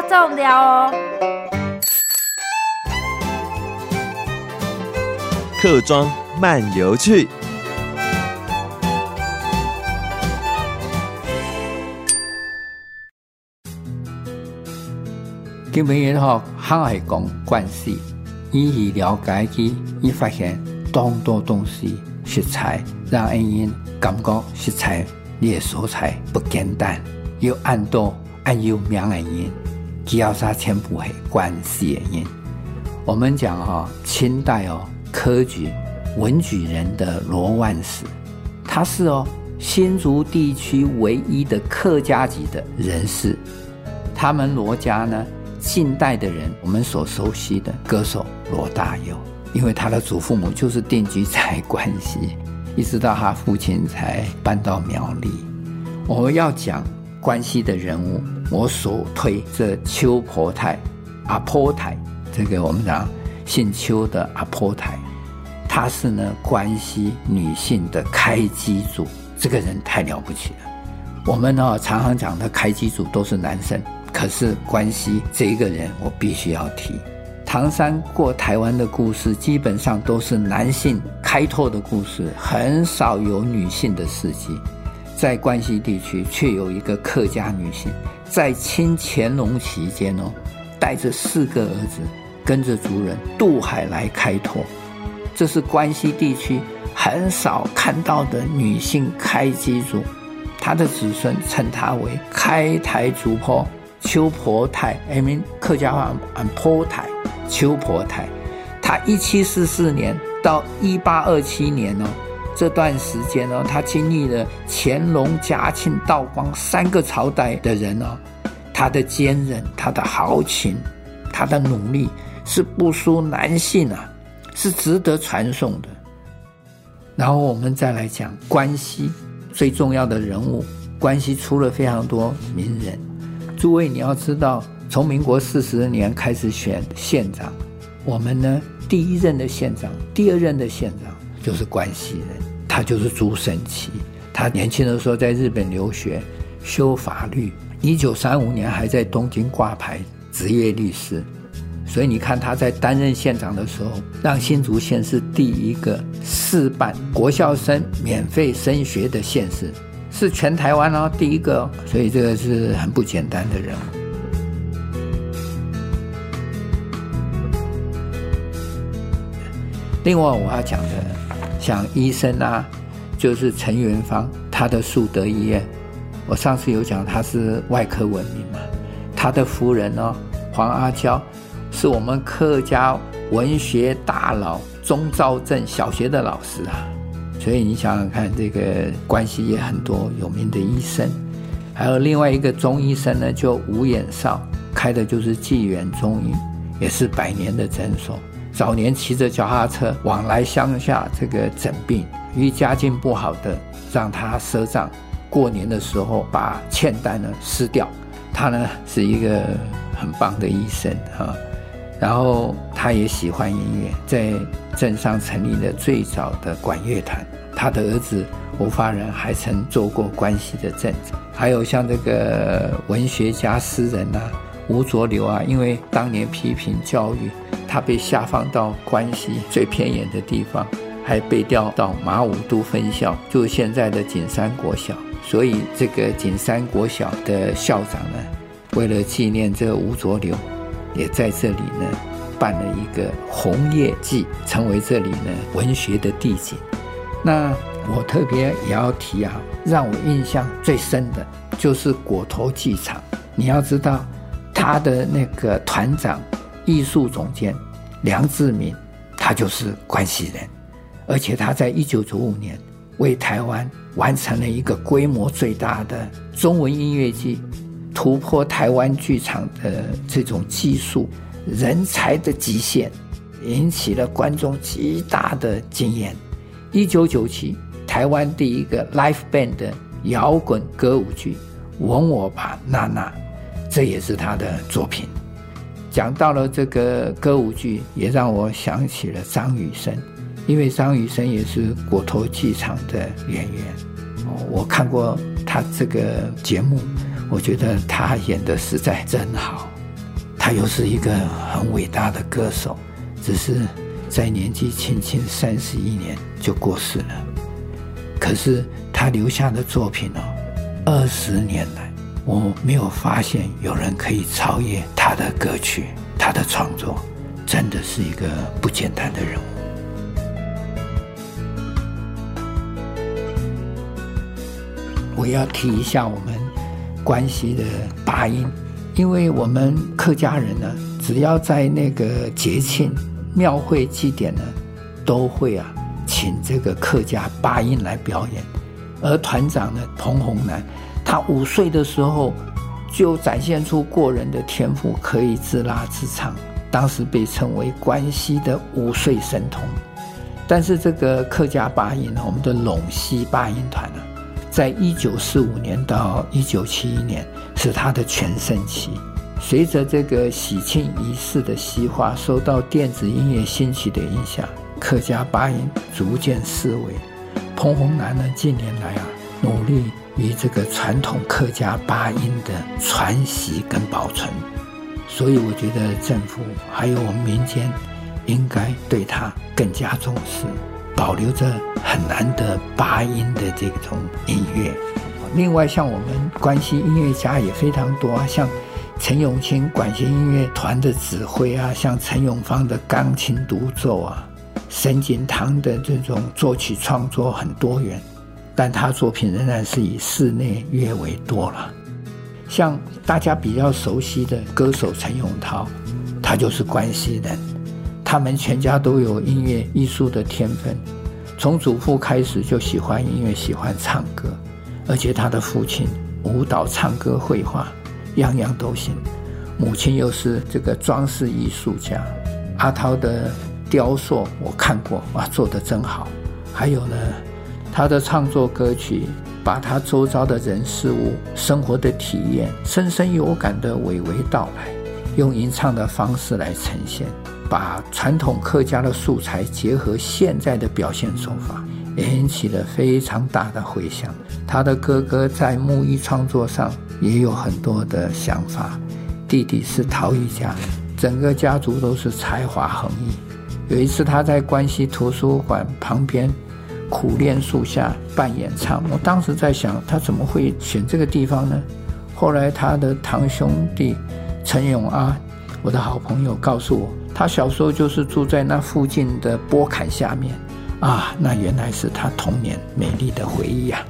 大众聊哦。客庄漫游趣。今日哈，航海讲关系，一起了解去，伊发现当多东西食材，让人感觉食材列蔬菜不简单，又按多按有名的人，要是全部是关系的人。我们讲哈，清代哦，科举文举人的罗万史，他是哦新竹地区唯一的客家籍的人士，他们罗家呢。近代的人，我们所熟悉的歌手罗大佑，因为他的祖父母就是定居在关西，一直到他父亲才搬到苗栗。我们要讲关西的人物，我所推这邱婆太、阿婆太，这个我们讲姓邱的阿婆太，她是呢关西女性的开基祖，这个人太了不起了。我们呢常常讲的开基祖都是男生。可是关西这一个人，我必须要提。唐山过台湾的故事，基本上都是男性开拓的故事，很少有女性的事迹。在关西地区，却有一个客家女性，在清乾隆期间哦，带着四个儿子，跟着族人渡海来开拓。这是关西地区很少看到的女性开基族，她的子孙称她为开台族婆。邱婆泰，I mean 客家话，I'm 婆泰，邱婆太。她一七四四年到一八二七年哦，这段时间呢，他经历了乾隆、嘉庆、道光三个朝代的人哦，他的坚韧、他的豪情、他的努力是不输男性啊，是值得传颂的。然后我们再来讲关西最重要的人物，关西出了非常多名人。诸位，你要知道，从民国四十年开始选县长，我们呢第一任的县长、第二任的县长就是关西人，他就是朱胜奇。他年轻的时候在日本留学，修法律，一九三五年还在东京挂牌执业律师。所以你看他在担任县长的时候，让新竹县是第一个试办国校生免费升学的县市。是全台湾哦，第一个，所以这个是很不简单的人物。另外我要讲的，像医生啊，就是陈元芳，他的树德医院，我上次有讲他是外科闻名嘛，他的夫人哦，黄阿娇，是我们客家文学大佬钟肇政小学的老师啊。所以你想想看，这个关系也很多有名的医生，还有另外一个中医生呢，就吴衍绍开的就是济源中医，也是百年的诊所。早年骑着脚踏车往来乡下这个诊病，与家境不好的让他赊账，过年的时候把欠单呢撕掉。他呢是一个很棒的医生哈。然后他也喜欢音乐，在镇上成立了最早的管乐团。他的儿子吴发仁还曾做过关西的镇长。还有像这个文学家诗人啊，吴浊流啊，因为当年批评教育，他被下放到关西最偏远的地方，还被调到马武都分校，就是现在的景山国小。所以这个景山国小的校长呢，为了纪念这吴浊流。也在这里呢，办了一个红叶祭，成为这里呢文学的地景。那我特别也要提啊，让我印象最深的就是果头剧场。你要知道，他的那个团长、艺术总监梁志民，他就是关西人，而且他在一九九五年为台湾完成了一个规模最大的中文音乐剧。突破台湾剧场的这种技术、人才的极限，引起了观众极大的惊艳。一九九七，台湾第一个 live band 的摇滚歌舞剧《吻我吧，娜娜》，这也是他的作品。讲到了这个歌舞剧，也让我想起了张雨生，因为张雨生也是果陀剧场的演员。我看过他这个节目。我觉得他演的实在真好，他又是一个很伟大的歌手，只是在年纪轻轻三十一年就过世了。可是他留下的作品哦，二十年来我没有发现有人可以超越他的歌曲，他的创作真的是一个不简单的人物。我要提一下我们关系的八音，因为我们客家人呢，只要在那个节庆、庙会祭典呢，都会啊。请这个客家八音来表演，而团长呢，彭洪南，他五岁的时候就展现出过人的天赋，可以自拉自唱，当时被称为关西的五岁神童。但是这个客家八音呢，我们的陇西八音团呢，在一九四五年到一九七一年是他的全盛期。随着这个喜庆仪式的西化，受到电子音乐兴起的影响。客家八音逐渐式微，彭洪南呢，近年来啊，努力于这个传统客家八音的传习跟保存，所以我觉得政府还有我们民间应该对他更加重视，保留着很难得八音的这种音乐。另外，像我们关西音乐家也非常多啊，像陈永清管弦音乐团的指挥啊，像陈永芳的钢琴独奏啊。沈景堂的这种作曲创作很多元，但他作品仍然是以室内乐为多了。像大家比较熟悉的歌手陈永涛，他就是关西人，他们全家都有音乐艺术的天分，从祖父开始就喜欢音乐，喜欢唱歌，而且他的父亲舞蹈、唱歌、绘画，样样都行。母亲又是这个装饰艺术家，阿涛的。雕塑我看过，哇，做的真好。还有呢，他的创作歌曲，把他周遭的人事物、生活的体验，深深有感的娓娓道来，用吟唱的方式来呈现，把传统客家的素材结合现在的表现手法，也引起了非常大的回响。他的哥哥在木艺创作上也有很多的想法，弟弟是陶艺家，整个家族都是才华横溢。有一次，他在关西图书馆旁边苦练树下办演唱。我当时在想，他怎么会选这个地方呢？后来，他的堂兄弟陈永阿，我的好朋友告诉我，他小时候就是住在那附近的波坎下面。啊，那原来是他童年美丽的回忆、啊。